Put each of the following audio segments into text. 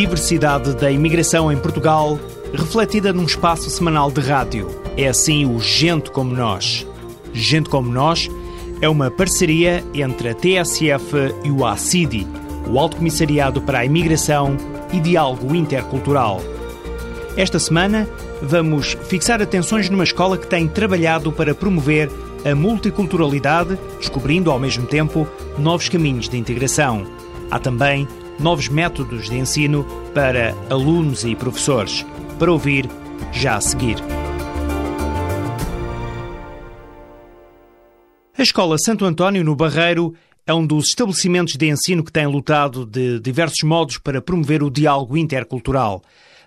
Diversidade da imigração em Portugal, refletida num espaço semanal de rádio. É assim o Gente Como Nós. Gente Como Nós é uma parceria entre a TSF e o ACIDI, o Alto Comissariado para a Imigração e Diálogo Intercultural. Esta semana vamos fixar atenções numa escola que tem trabalhado para promover a multiculturalidade, descobrindo ao mesmo tempo novos caminhos de integração. Há também novos métodos de ensino para alunos e professores. Para ouvir, já a seguir. A Escola Santo António, no Barreiro, é um dos estabelecimentos de ensino que tem lutado de diversos modos para promover o diálogo intercultural.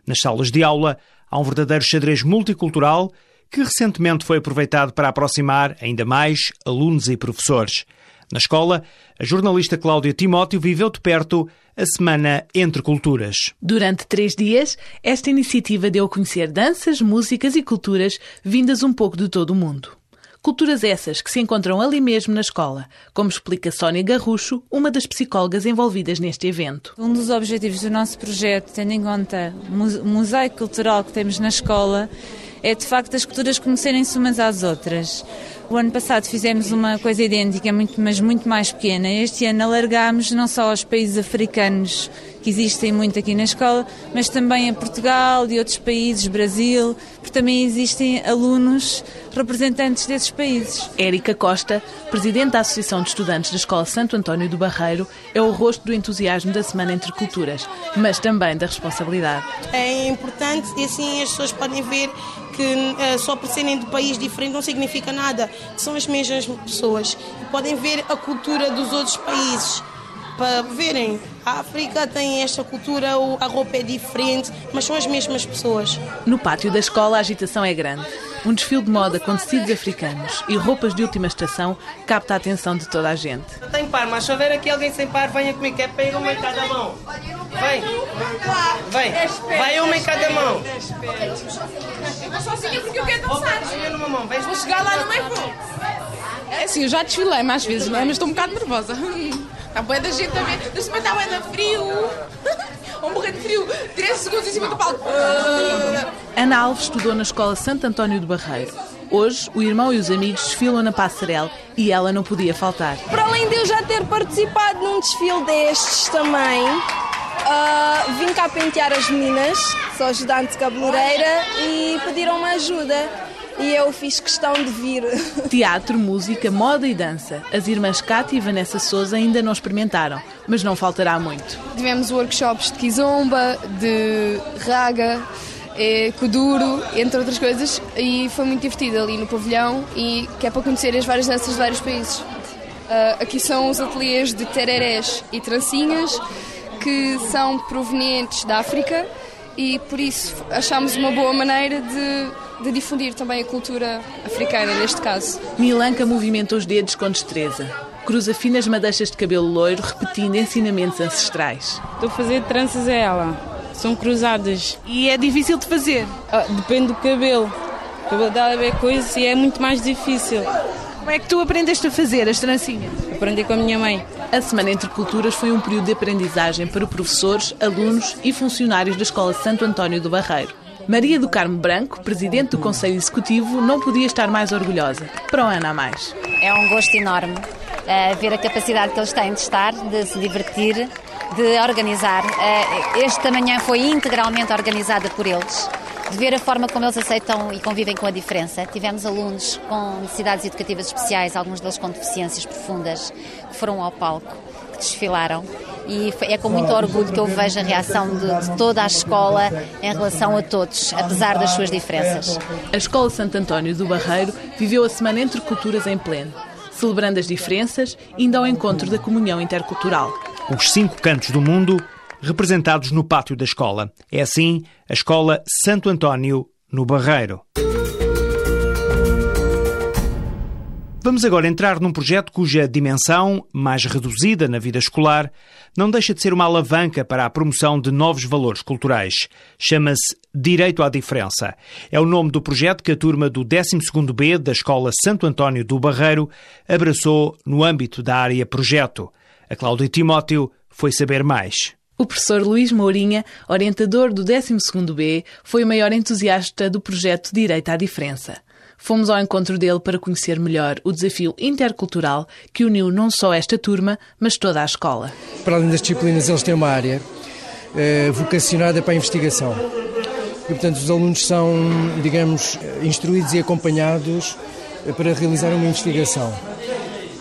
Nas salas de aula, há um verdadeiro xadrez multicultural que recentemente foi aproveitado para aproximar ainda mais alunos e professores. Na escola, a jornalista Cláudia Timóteo viveu de perto a Semana Entre Culturas. Durante três dias, esta iniciativa deu a conhecer danças, músicas e culturas vindas um pouco de todo o mundo. Culturas essas que se encontram ali mesmo na escola, como explica Sónia Garrucho, uma das psicólogas envolvidas neste evento. Um dos objetivos do nosso projeto, tendo em conta o mosaico cultural que temos na escola, é de facto as culturas conhecerem-se umas às outras. O ano passado fizemos uma coisa idêntica, muito, mas muito mais pequena. Este ano alargámos não só aos países africanos, que existem muito aqui na escola, mas também a Portugal e outros países, Brasil, porque também existem alunos representantes desses países. Érica Costa, presidente da Associação de Estudantes da Escola Santo António do Barreiro, é o rosto do entusiasmo da Semana Entre Culturas, mas também da responsabilidade. É importante e assim as pessoas podem ver que uh, só por serem de país diferente não significa nada, são as mesmas pessoas. Podem ver a cultura dos outros países para verem. A África tem esta cultura, a roupa é diferente, mas são as mesmas pessoas. No pátio da escola a agitação é grande. Um desfile de moda com tecidos africanos e roupas de última estação capta a atenção de toda a gente. Tem par, mas se houver aqui alguém sem par, venha comigo, que é pega uma em cada mão. Vem, vem, vai uma em cada mão. Mas sozinha porque eu quero dançar. numa mão, vem. Vou chegar lá no meio. É assim, eu já desfilei mais vezes, não é? Mas estou um bocado nervosa. Está boa da gente ver. Neste momento está boa frio. Vou morrer de frio. 13 segundos em cima do palco. Ana Alves estudou na Escola Santo António do Barreiro. Hoje, o irmão e os amigos desfilam na passarela e ela não podia faltar. Para além de eu já ter participado num desfile destes também, uh, vim cá pentear as meninas, sou ajudante cabeleireira e pediram-me ajuda e eu fiz questão de vir. Teatro, música, moda e dança. As irmãs Cátia e Vanessa Souza ainda não experimentaram, mas não faltará muito. Tivemos workshops de kizomba, de raga, eh, kuduro, entre outras coisas, e foi muito divertido ali no pavilhão e que é para conhecer as várias danças de vários países. Uh, aqui são os ateliês de tererés e trancinhas que são provenientes da África e por isso achamos uma boa maneira de de difundir também a cultura africana, neste caso. Milanca movimenta os dedos com destreza. Cruza finas madeixas de cabelo loiro, repetindo ensinamentos ancestrais. Estou a fazer tranças a ela. São cruzadas. E é difícil de fazer? Ah, depende do cabelo. O cabelo dela é bem coisa e é muito mais difícil. Como é que tu aprendeste a fazer as trancinhas? Aprendi com a minha mãe. A Semana Entre Culturas foi um período de aprendizagem para professores, alunos e funcionários da Escola Santo António do Barreiro. Maria do Carmo Branco, presidente do Conselho Executivo, não podia estar mais orgulhosa. Para o ano a mais. É um gosto enorme uh, ver a capacidade que eles têm de estar, de se divertir, de organizar. Uh, esta manhã foi integralmente organizada por eles de ver a forma como eles aceitam e convivem com a diferença. Tivemos alunos com necessidades educativas especiais, alguns deles com deficiências profundas, que foram ao palco, desfilaram e é com muito orgulho que eu vejo a reação de, de, toda a escola em relação a todos, apesar das suas diferenças. A Escola Santo António do Barreiro viveu a Semana Entre Culturas em pleno, celebrando as diferenças, indo ao encontro da comunhão intercultural. Os cinco cantos do mundo representados no pátio da escola. É assim a Escola Santo António no Barreiro. Vamos agora entrar num projeto cuja dimensão, mais reduzida na vida escolar, não deixa de ser uma alavanca para a promoção de novos valores culturais. Chama-se Direito à Diferença. É o nome do projeto que a turma do 12º B da Escola Santo António do Barreiro abraçou no âmbito da área projeto. A Cláudia Timóteo foi saber mais. O professor Luís Mourinha, orientador do 12º B, foi o maior entusiasta do projeto Direito à Diferença. Fomos ao encontro dele para conhecer melhor o desafio intercultural que uniu não só esta turma, mas toda a escola. Para além das disciplinas, eles têm uma área eh, vocacionada para a investigação. E, portanto, os alunos são, digamos, instruídos e acompanhados eh, para realizar uma investigação.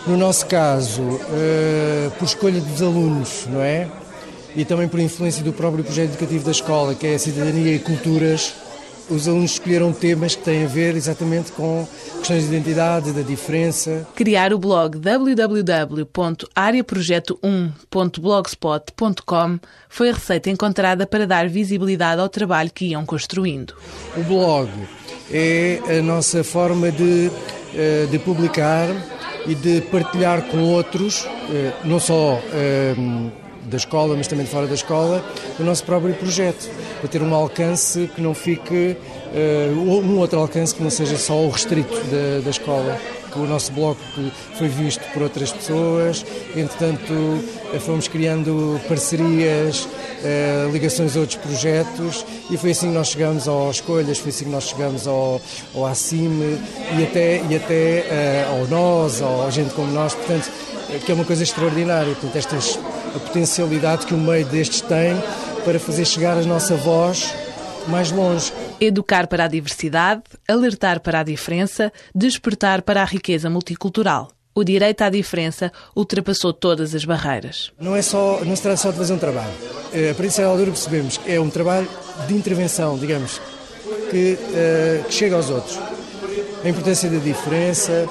No nosso caso, eh, por escolha dos alunos, não é? E também por influência do próprio projeto educativo da escola, que é a Cidadania e Culturas, os alunos escolheram temas que têm a ver exatamente com questões de identidade, da diferença. Criar o blog www.areaprojeto1.blogspot.com foi a receita encontrada para dar visibilidade ao trabalho que iam construindo. O blog é a nossa forma de, eh, de publicar e de partilhar com outros, eh, não só eh, da escola, mas também de fora da escola, o nosso próprio projeto, para ter um alcance que não fique, uh, um outro alcance que não seja só o restrito da, da escola. Que o nosso blog foi visto por outras pessoas, entretanto eh, fomos criando parcerias, uh, ligações a outros projetos e foi assim que nós chegamos às escolhas, foi assim que nós chegamos ao, ao ACIM e até, e até ao nós, ao gente como nós, portanto, que é uma coisa extraordinária. Portanto, estas a potencialidade que o meio destes tem para fazer chegar a nossa voz mais longe. Educar para a diversidade, alertar para a diferença, despertar para a riqueza multicultural. O direito à diferença ultrapassou todas as barreiras. Não é só, não se trata só de fazer um trabalho. Eh, a partir da altura percebemos que é um trabalho de intervenção, digamos, que, uh, que chega aos outros. A importância da diferença,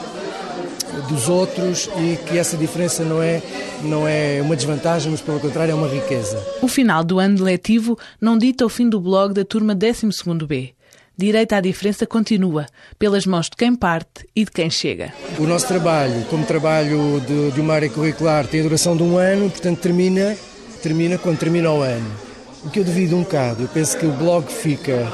dos outros e que essa diferença não é, não é uma desvantagem, mas pelo contrário é uma riqueza. O final do ano letivo não dita o fim do blog da turma 12º B. Direito à diferença continua, pelas mãos de quem parte e de quem chega. O nosso trabalho, como trabalho de, de uma área curricular, tem a duração de um ano, portanto termina, termina quando termina o ano. O que eu devido um bocado, eu penso que o blog fica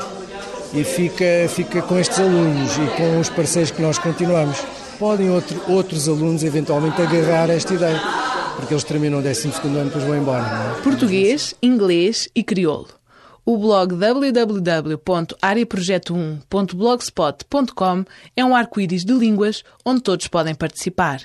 e fica, fica com estes alunos e com os parceiros que nós continuamos podem outro, outros alunos eventualmente agarrar esta ideia, porque eles terminam o 12 ano e depois vão embora. É? Português, inglês e crioulo. O blog www.areaprojeto1.blogspot.com é um arco-íris de línguas onde todos podem participar.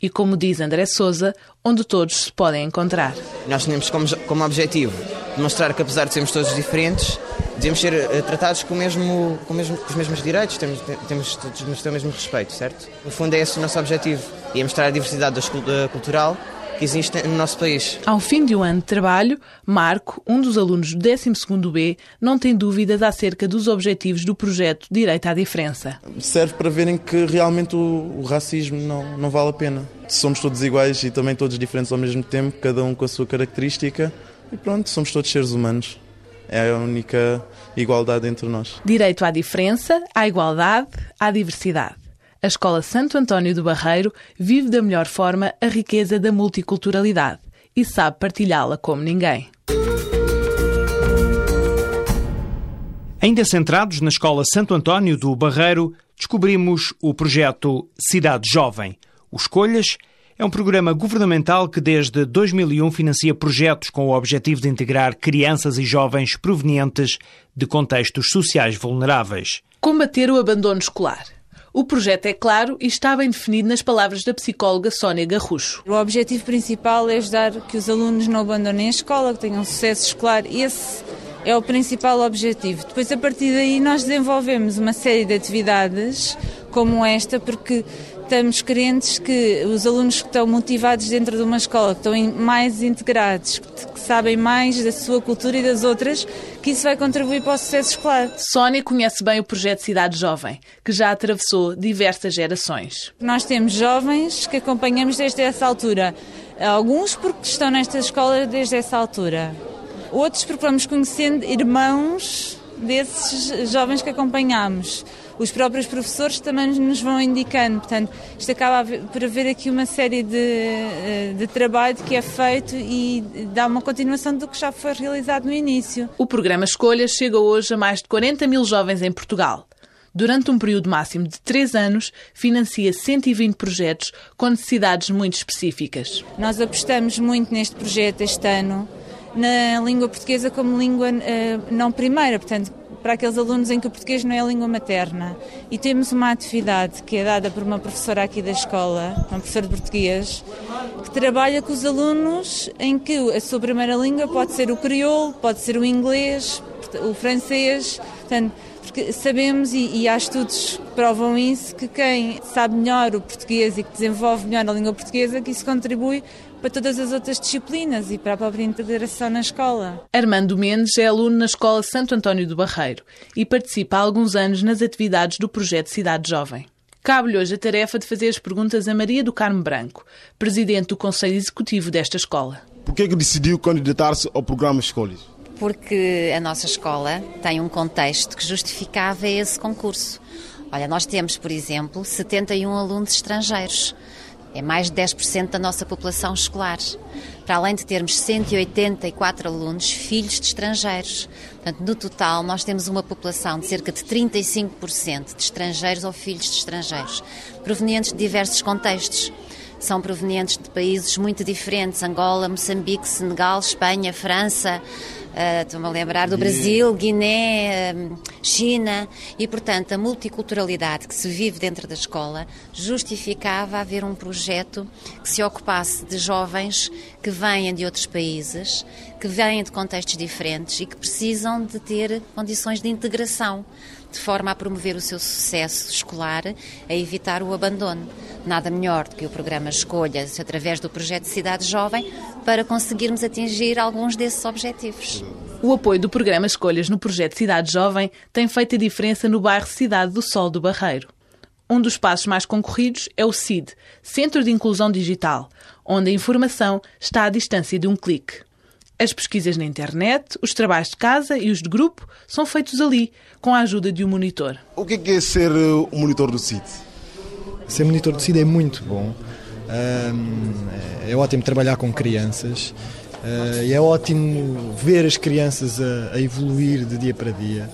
E como diz André Souza, onde todos se podem encontrar. Nós temos como, como objetivo demonstrar que apesar de sermos todos diferentes, devemos ser uh, tratados com, mesmo, com, mesmo, com os mesmos direitos, temos, temos ter o mesmo respeito, certo? No fundo é esse o nosso objetivo, e é mostrar a diversidade da, cultural que existe no nosso país. Ao fim de um ano de trabalho, Marco, um dos alunos do 12º B, não tem dúvidas acerca dos objetivos do projeto Direito à Diferença. Serve para verem que realmente o, o racismo não, não vale a pena. Somos todos iguais e também todos diferentes ao mesmo tempo, cada um com a sua característica, e pronto, somos todos seres humanos. É a única igualdade entre nós. Direito à diferença, à igualdade, à diversidade. A Escola Santo António do Barreiro vive da melhor forma a riqueza da multiculturalidade e sabe partilhá-la como ninguém. Ainda centrados na Escola Santo António do Barreiro, descobrimos o projeto Cidade Jovem. O Escolhas é um programa governamental que desde 2001 financia projetos com o objetivo de integrar crianças e jovens provenientes de contextos sociais vulneráveis. Combater o abandono escolar. O projeto é claro e está bem definido nas palavras da psicóloga Sónia Garrucho. O objetivo principal é ajudar que os alunos não abandonem a escola, que tenham sucesso escolar. Esse é o principal objetivo. Depois, a partir daí, nós desenvolvemos uma série de atividades como esta, porque estamos crentes que os alunos que estão motivados dentro de uma escola, que estão mais integrados, que sabem mais da sua cultura e das outras, que isso vai contribuir para o sucesso escolar. Sónia conhece bem o projeto Cidade Jovem, que já atravessou diversas gerações. Nós temos jovens que acompanhamos desde essa altura. Alguns porque estão nesta escola desde essa altura. Outros porque vamos conhecendo irmãos desses jovens que acompanhamos os próprios professores também nos vão indicando. Portanto, isto acaba por haver aqui uma série de, eh, de trabalho que é feito e dá uma continuação do que já foi realizado no início. O programa Escolhas chega hoje a mais de 40 mil jovens em Portugal. Durante um período máximo de 3 anos, financia 120 projetos com necessidades muito específicas. Nós apostamos muito neste projeto este ano, na língua portuguesa como língua uh, não primeira, portanto, para aqueles alunos em que o português não é a língua materna. E temos uma atividade que é dada por uma professora aqui da escola, uma professora de português, que trabalha com os alunos em que a sua primeira língua pode ser o crioulo, pode ser o inglês, o francês, portanto, porque sabemos, e, e há estudos que provam isso, que quem sabe melhor o português e que desenvolve melhor a língua portuguesa, que isso contribui para todas as outras disciplinas e para a própria integração na escola. Armando Mendes é aluno na Escola Santo António do Barreiro e participa há alguns anos nas atividades do projeto Cidade Jovem. Cabe-lhe hoje a tarefa de fazer as perguntas a Maria do Carmo Branco, presidente do Conselho Executivo desta escola. Por que, é que decidiu candidatar-se ao programa Escolhas? Porque a nossa escola tem um contexto que justificava esse concurso. Olha, nós temos, por exemplo, 71 alunos estrangeiros. É mais de 10% da nossa população escolar. Para além de termos 184 alunos, filhos de estrangeiros. Portanto, no total, nós temos uma população de cerca de 35% de estrangeiros ou filhos de estrangeiros, provenientes de diversos contextos. São provenientes de países muito diferentes: Angola, Moçambique, Senegal, Espanha, França, Estou-me a lembrar do Brasil, Guiné, uh, China, e portanto a multiculturalidade que se vive dentro da escola justificava haver um projeto que se ocupasse de jovens que vêm de outros países, que vêm de contextos diferentes e que precisam de ter condições de integração de forma a promover o seu sucesso escolar, a evitar o abandono. Nada melhor do que o programa Escolhas, através do projeto Cidade Jovem, para conseguirmos atingir alguns desses objetivos. O apoio do programa Escolhas no projeto Cidade Jovem tem feito a diferença no bairro Cidade do Sol do Barreiro. Um dos passos mais concorridos é o CID, Centro de Inclusão Digital, onde a informação está à distância de um clique. As pesquisas na internet, os trabalhos de casa e os de grupo são feitos ali, com a ajuda de um monitor. O que é, é ser o uh, monitor do CID? Ser monitor do CID é muito bom. É ótimo trabalhar com crianças uh, e é ótimo ver as crianças a evoluir de dia para dia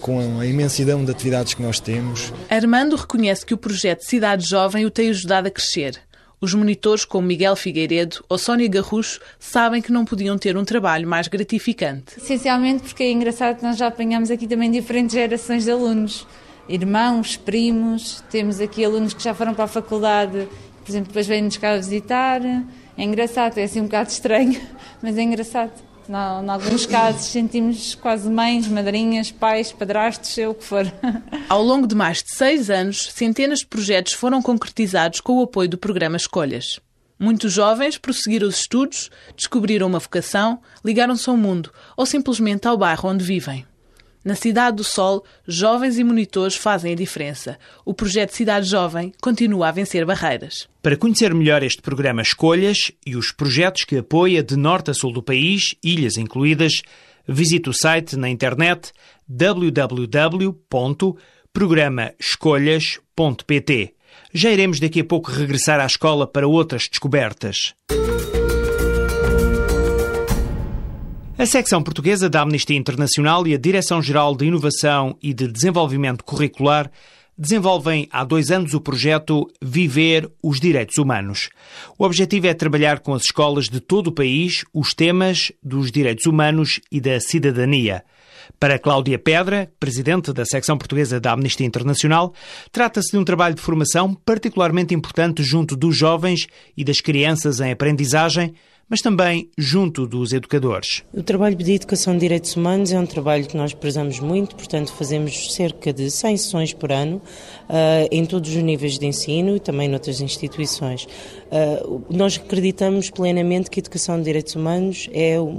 com a imensidão de atividades que nós temos. Armando reconhece que o projeto Cidade Jovem o tem ajudado a crescer. Os monitores como Miguel Figueiredo ou Sónia Garrucho sabem que não podiam ter um trabalho mais gratificante. Essencialmente porque é engraçado que nós já apanhamos aqui também diferentes gerações de alunos. Irmãos, primos, temos aqui alunos que já foram para a faculdade, por exemplo, depois vêm-nos cá visitar. É engraçado, é assim um bocado estranho, mas é engraçado. Em alguns casos sentimos quase mães, madrinhas, pais, padrastos, é o que for. Ao longo de mais de seis anos, centenas de projetos foram concretizados com o apoio do programa Escolhas. Muitos jovens prosseguiram os estudos, descobriram uma vocação, ligaram-se ao mundo ou simplesmente ao bairro onde vivem. Na Cidade do Sol, jovens e monitores fazem a diferença. O projeto Cidade Jovem continua a vencer barreiras. Para conhecer melhor este programa Escolhas e os projetos que apoia de norte a sul do país, ilhas incluídas, visite o site na internet www.programaescolhas.pt. Já iremos daqui a pouco regressar à escola para outras descobertas. A secção portuguesa da Amnistia Internacional e a Direção-Geral de Inovação e de Desenvolvimento Curricular desenvolvem há dois anos o projeto Viver os Direitos Humanos. O objetivo é trabalhar com as escolas de todo o país os temas dos direitos humanos e da cidadania. Para Cláudia Pedra, presidente da secção portuguesa da Amnistia Internacional, trata-se de um trabalho de formação particularmente importante junto dos jovens e das crianças em aprendizagem mas também junto dos educadores. O trabalho de educação de direitos humanos é um trabalho que nós prezamos muito, portanto, fazemos cerca de 100 sessões por ano uh, em todos os níveis de ensino e também noutras instituições. Uh, nós acreditamos plenamente que a educação de direitos humanos é o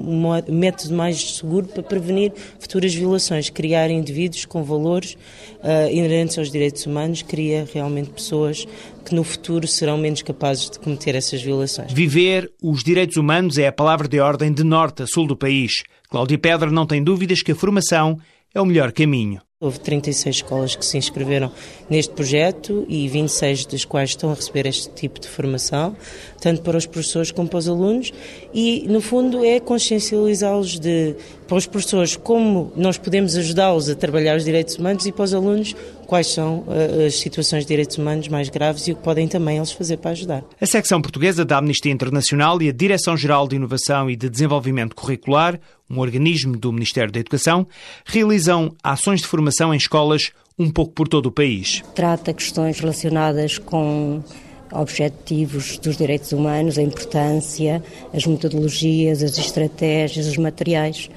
método mais seguro para prevenir futuras violações. Criar indivíduos com valores uh, inerentes aos direitos humanos cria realmente pessoas que no futuro serão menos capazes de cometer essas violações. Viver os direitos humanos é a palavra de ordem de norte a sul do país. Cláudia Pedra não tem dúvidas que a formação é o melhor caminho. Houve 36 escolas que se inscreveram neste projeto e 26 das quais estão a receber este tipo de formação, tanto para os professores como para os alunos, e no fundo é consciencializá-los de para os professores como nós podemos ajudá-los a trabalhar os direitos humanos e para os alunos quais são uh, as situações de direitos humanos mais graves e o que podem também eles fazer para ajudar. A secção portuguesa da Amnistia Internacional e a Direção-Geral de Inovação e de Desenvolvimento Curricular, um organismo do Ministério da Educação, realizam ações de formação em escolas um pouco por todo o país. Trata questões relacionadas com objetivos dos direitos humanos, a importância, as metodologias, as estratégias, os materiais.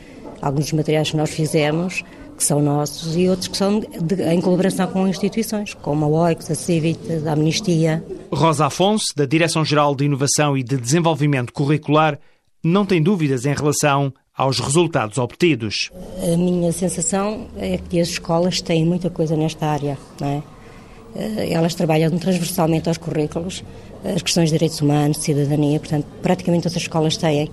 Alguns dos materiais que nós fizemos que são nossos e outros que são de, em colaboração com instituições, como a OICS, a CIVIT, a Amnistia. Rosa Afonso, da Direção-Geral de Inovação e de Desenvolvimento Curricular, não tem dúvidas em relação aos resultados obtidos. A minha sensação é que as escolas têm muita coisa nesta área. Não é? Eh, elas trabalham transversalmente aos currículos, as questões de direitos humanos, cidadania, portanto, praticamente todas as escolas têm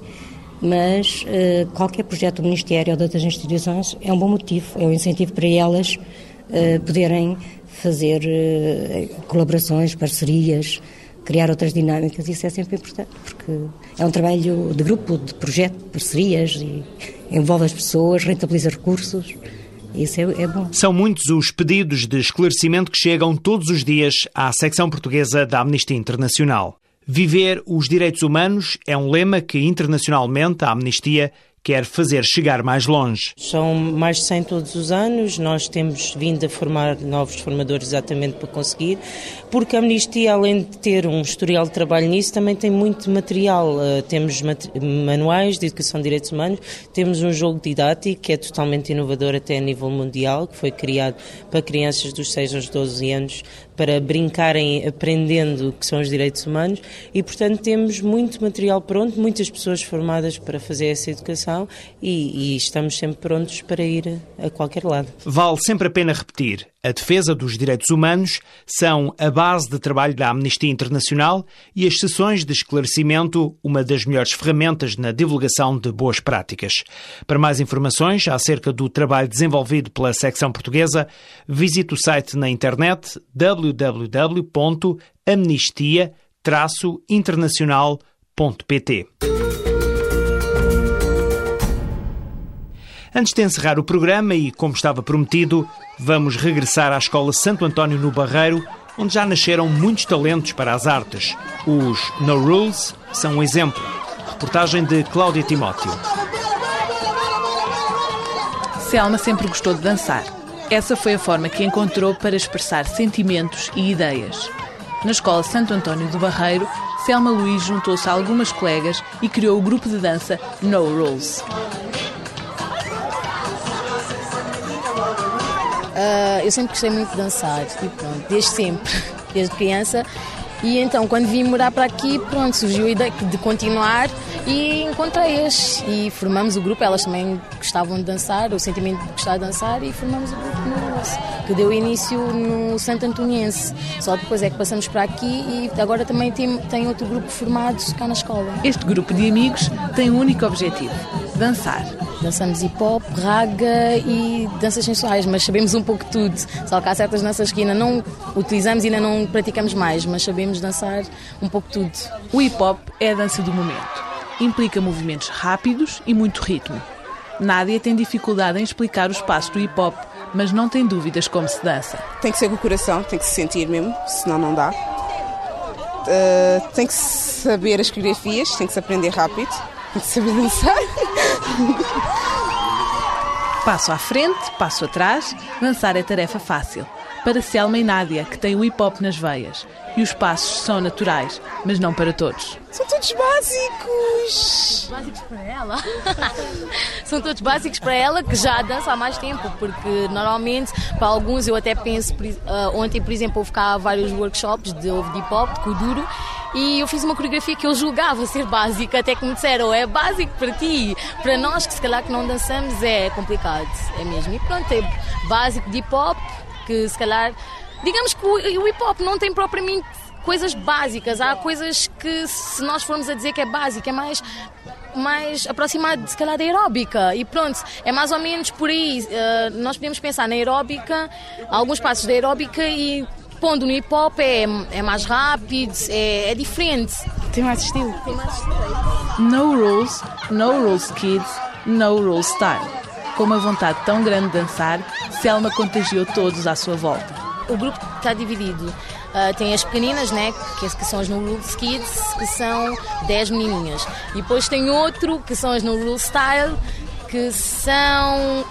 mas uh, qualquer projeto do Ministério ou de outras instituições é um bom motivo, é um incentivo para elas uh, poderem fazer uh, colaborações, parcerias, criar outras dinâmicas. Isso é sempre importante, porque é um trabalho de grupo, de projeto, de parcerias, e envolve as pessoas, rentabiliza recursos. Isso é, é, bom. São muitos os pedidos de esclarecimento que chegam todos os dias à secção portuguesa da Amnistia Internacional. Viver os direitos humanos é um lema que internacionalmente a Amnistia quer fazer chegar mais longe. São mais de 100 todos os anos, nós temos vindo a formar novos formadores exatamente para conseguir, porque a Amnistia, além de ter um historial de trabalho nisso, também tem muito material. Uh, temos manuais de educação de direitos humanos, temos um jogo didático que é totalmente inovador até a nível mundial, que foi criado para crianças dos 6 aos 12 anos para brincarem aprendendo o que são os direitos humanos e, portanto, temos muito material pronto, muitas pessoas formadas para fazer essa educação e, e estamos sempre prontos para ir a qualquer lado. Vale sempre a pena repetir: a defesa dos direitos humanos são a base de trabalho da Amnistia Internacional e as sessões de esclarecimento uma das melhores ferramentas na divulgação de boas práticas. Para mais informações acerca do trabalho desenvolvido pela secção portuguesa, visite o site na internet www.amnistia-internacional.pt. Antes de encerrar o programa e como estava prometido, vamos regressar à Escola Santo António no Barreiro, onde já nasceram muitos talentos para as artes. Os No Rules são um exemplo. Reportagem de Cláudia Timóteo. Selma sempre gostou de dançar. Essa foi a forma que encontrou para expressar sentimentos e ideias. Na Escola Santo António do Barreiro, Selma Luís juntou-se a algumas colegas e criou o grupo de dança No Rules. Uh, eu sempre gostei muito de dançar, e pronto, desde sempre, desde criança. E então, quando vim morar para aqui, pronto, surgiu a ideia de continuar e encontrei-as. E formamos o grupo, elas também gostavam de dançar, o sentimento de gostar de dançar, e formamos o grupo que deu início no Santo Antoniense. Só depois é que passamos para aqui e agora também tem, tem outro grupo formado cá na escola. Este grupo de amigos tem um único objetivo: dançar. Dançamos hip hop, raga e danças sensuais, mas sabemos um pouco de tudo. Só que há certas danças que ainda não utilizamos e ainda não praticamos mais, mas sabemos dançar um pouco de tudo. O hip hop é a dança do momento. Implica movimentos rápidos e muito ritmo. Nádia tem dificuldade em explicar os passos do hip hop, mas não tem dúvidas como se dança. Tem que ser com o coração, tem que se sentir mesmo, senão não dá. Uh, tem que saber as coreografias, tem que se aprender rápido, tem que saber dançar. Passo à frente, passo atrás, dançar é tarefa fácil. Para Selma e Nádia, que têm o hip hop nas veias. E os passos são naturais, mas não para todos. São todos básicos! Básicos para ela? são todos básicos para ela que já dança há mais tempo, porque normalmente para alguns eu até penso, uh, ontem por exemplo houve cá vários workshops de, de hip hop, de Kuduro, e eu fiz uma coreografia que eu julgava ser básica, até que me disseram, é básico para ti. Para nós que se calhar que não dançamos é complicado, é mesmo. E pronto, é básico de hip hop, que se calhar. Digamos que o hip hop não tem propriamente coisas básicas, há coisas que se nós formos a dizer que é básico, é mais mais aproximado, se calhar, da aeróbica. E pronto, é mais ou menos por aí. Uh, nós podemos pensar na aeróbica, alguns passos da aeróbica e pondo no hip hop é, é mais rápido, é, é diferente. Tem mais estilo. Tem mais estilo. No rules, no rules kids, no rules style. Com uma vontade tão grande de dançar, Selma contagiou todos à sua volta. O grupo está dividido. Uh, tem as pequeninas, né, que, que são as No Rules Kids, que são 10 menininhas. E depois tem outro, que são as No Rules Style, que são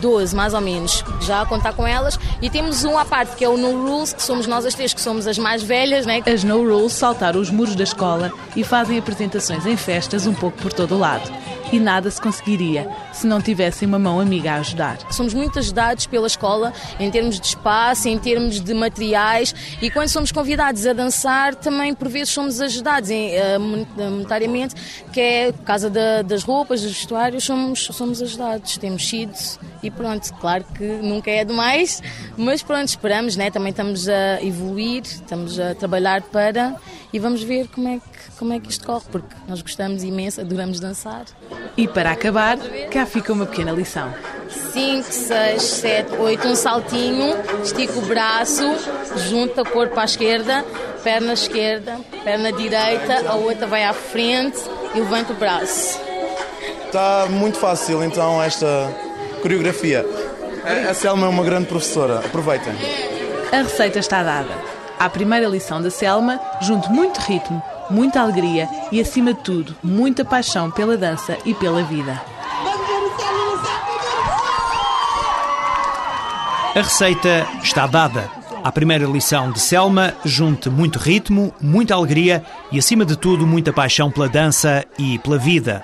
12 mais ou menos, já a contar com elas. E temos um à parte, que é o No Rules, que somos nós as três, que somos as mais velhas, né? As No Rules saltaram os muros da escola e fazem apresentações em festas um pouco por todo o lado e nada se conseguiria se não tivessem uma mão amiga a ajudar. Somos muito ajudados pela escola em termos de espaço, em termos de materiais e quando somos convidados a dançar também por vezes somos ajudados em, uh, monetariamente, que é por causa da, das roupas, dos vestuários, somos, somos ajudados. Temos sido e pronto, claro que nunca é demais, mas pronto, esperamos, né? também estamos a evoluir, estamos a trabalhar para e vamos ver como é que como é que isto corre, porque nós gostamos imenso, adoramos dançar. E para acabar, cá fica uma pequena lição. 5, 6, 7, 8, um saltinho, estica o braço, junta o corpo à esquerda, perna esquerda, perna direita, a outra vai à frente e levanta o braço. Está muito fácil então esta coreografia. A Selma é uma grande professora, aproveitem. A receita está dada. À primeira lição da Selma, junte muito ritmo, muita alegria e, acima de tudo, muita paixão pela dança e pela vida. A receita está dada. À primeira lição de Selma, junte muito ritmo, muita alegria e, acima de tudo, muita paixão pela dança e pela vida.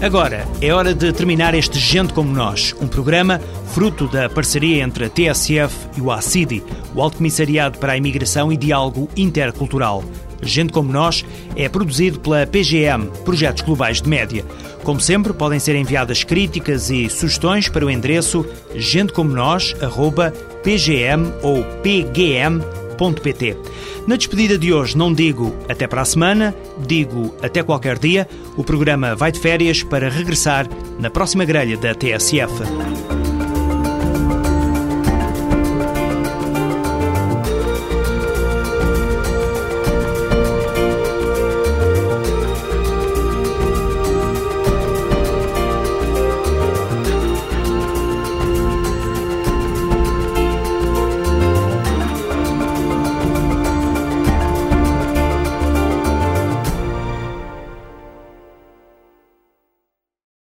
Agora é hora de terminar este Gente Como Nós, um programa fruto da parceria entre a TSF e o ACIDI, o Alto Comissariado para a Imigração e Diálogo Intercultural. Gente Como Nós é produzido pela PGM, Projetos Globais de Média. Como sempre, podem ser enviadas críticas e sugestões para o endereço gentecomonos.pgm ou pgm.pt. Na despedida de hoje não digo até para a semana, digo até qualquer dia. O programa vai de férias para regressar na próxima grelha da TSF.